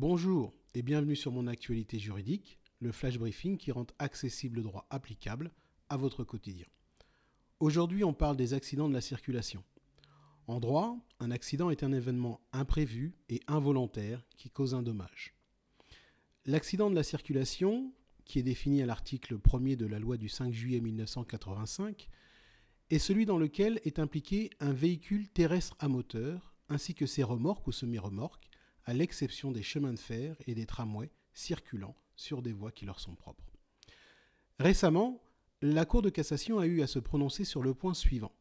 Bonjour et bienvenue sur mon actualité juridique, le flash briefing qui rend accessible le droit applicable à votre quotidien. Aujourd'hui, on parle des accidents de la circulation. En droit, un accident est un événement imprévu et involontaire qui cause un dommage. L'accident de la circulation, qui est défini à l'article 1er de la loi du 5 juillet 1985, est celui dans lequel est impliqué un véhicule terrestre à moteur, ainsi que ses remorques ou semi-remorques, à l'exception des chemins de fer et des tramways circulant sur des voies qui leur sont propres. Récemment, la Cour de cassation a eu à se prononcer sur le point suivant.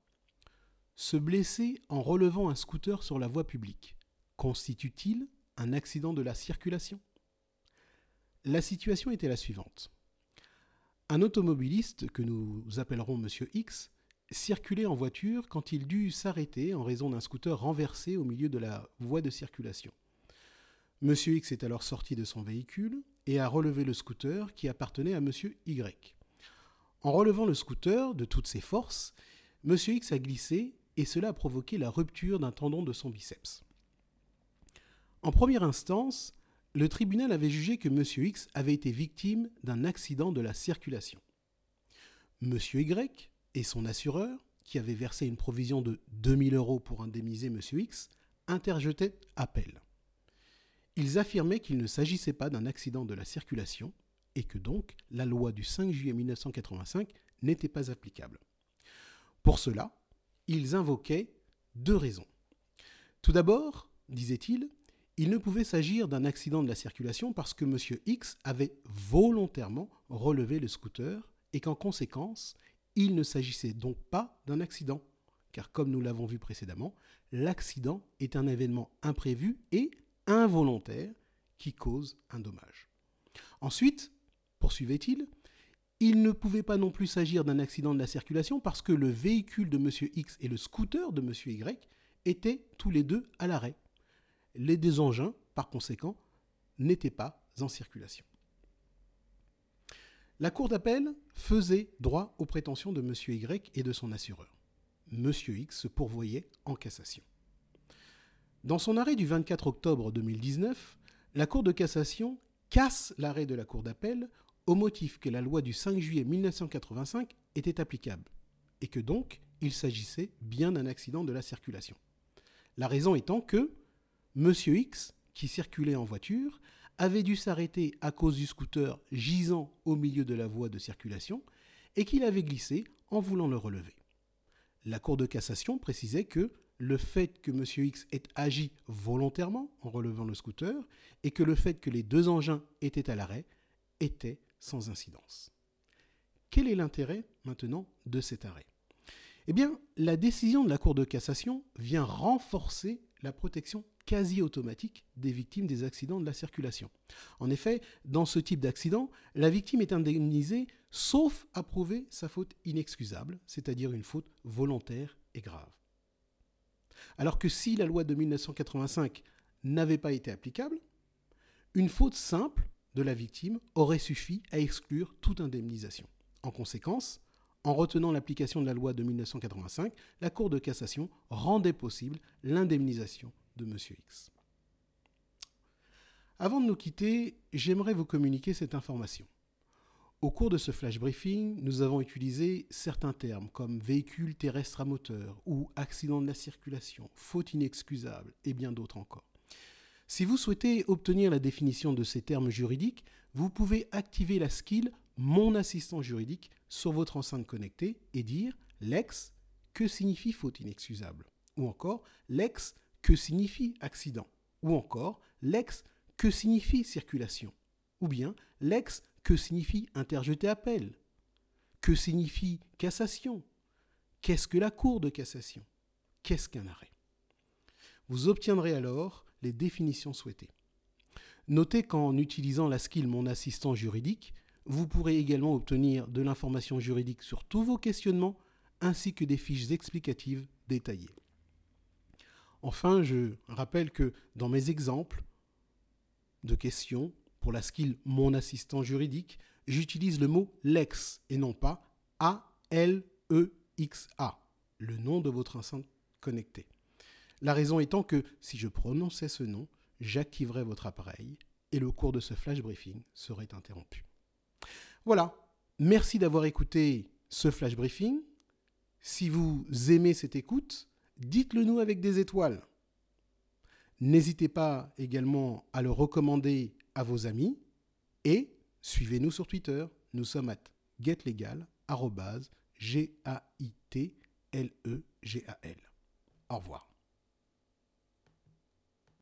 Se blesser en relevant un scooter sur la voie publique constitue-t-il un accident de la circulation? La situation était la suivante. Un automobiliste, que nous appellerons Monsieur X, circulait en voiture quand il dut s'arrêter en raison d'un scooter renversé au milieu de la voie de circulation. Monsieur X est alors sorti de son véhicule et a relevé le scooter qui appartenait à Monsieur Y. En relevant le scooter de toutes ses forces, Monsieur X a glissé et cela a provoqué la rupture d'un tendon de son biceps. En première instance, le tribunal avait jugé que Monsieur X avait été victime d'un accident de la circulation. Monsieur Y et son assureur, qui avait versé une provision de 2000 euros pour indemniser Monsieur X, interjetaient appel. Ils affirmaient qu'il ne s'agissait pas d'un accident de la circulation et que donc la loi du 5 juillet 1985 n'était pas applicable. Pour cela, ils invoquaient deux raisons. Tout d'abord, disait-il, il ne pouvait s'agir d'un accident de la circulation parce que M. X avait volontairement relevé le scooter et qu'en conséquence, il ne s'agissait donc pas d'un accident. Car comme nous l'avons vu précédemment, l'accident est un événement imprévu et involontaire qui cause un dommage. Ensuite, poursuivait-il, il ne pouvait pas non plus s'agir d'un accident de la circulation parce que le véhicule de M. X et le scooter de M. Y étaient tous les deux à l'arrêt. Les deux engins, par conséquent, n'étaient pas en circulation. La Cour d'appel faisait droit aux prétentions de M. Y et de son assureur. M. X se pourvoyait en cassation. Dans son arrêt du 24 octobre 2019, la Cour de cassation casse l'arrêt de la Cour d'appel au motif que la loi du 5 juillet 1985 était applicable et que donc il s'agissait bien d'un accident de la circulation. La raison étant que M. X, qui circulait en voiture, avait dû s'arrêter à cause du scooter gisant au milieu de la voie de circulation et qu'il avait glissé en voulant le relever. La Cour de cassation précisait que le fait que M. X ait agi volontairement en relevant le scooter et que le fait que les deux engins étaient à l'arrêt était sans incidence. Quel est l'intérêt maintenant de cet arrêt? Eh bien, la décision de la Cour de cassation vient renforcer la protection quasi automatique des victimes des accidents de la circulation. En effet, dans ce type d'accident, la victime est indemnisée sauf à prouver sa faute inexcusable, c'est-à-dire une faute volontaire et grave. Alors que si la loi de 1985 n'avait pas été applicable, une faute simple de la victime aurait suffi à exclure toute indemnisation. En conséquence, en retenant l'application de la loi de 1985, la Cour de cassation rendait possible l'indemnisation de M. X. Avant de nous quitter, j'aimerais vous communiquer cette information. Au cours de ce flash briefing, nous avons utilisé certains termes comme véhicule terrestre à moteur ou accident de la circulation, faute inexcusable et bien d'autres encore. Si vous souhaitez obtenir la définition de ces termes juridiques, vous pouvez activer la skill Mon assistant juridique sur votre enceinte connectée et dire l'ex que signifie faute inexcusable ou encore l'ex que signifie accident ou encore l'ex que signifie circulation ou bien l'ex que signifie interjeter appel? Que signifie cassation? Qu'est-ce que la Cour de cassation? Qu'est-ce qu'un arrêt? Vous obtiendrez alors les définitions souhaitées. Notez qu'en utilisant la skill Mon assistant juridique, vous pourrez également obtenir de l'information juridique sur tous vos questionnements ainsi que des fiches explicatives détaillées. Enfin, je rappelle que dans mes exemples de questions, pour la skill Mon assistant juridique, j'utilise le mot Lex et non pas A-L-E-X-A, le nom de votre enceinte connectée. La raison étant que si je prononçais ce nom, j'activerai votre appareil et le cours de ce flash briefing serait interrompu. Voilà, merci d'avoir écouté ce flash briefing. Si vous aimez cette écoute, dites-le nous avec des étoiles. N'hésitez pas également à le recommander à vos amis et suivez-nous sur Twitter. Nous sommes à getlegal, G-A-I-T-L-E-G-A-L. Au revoir.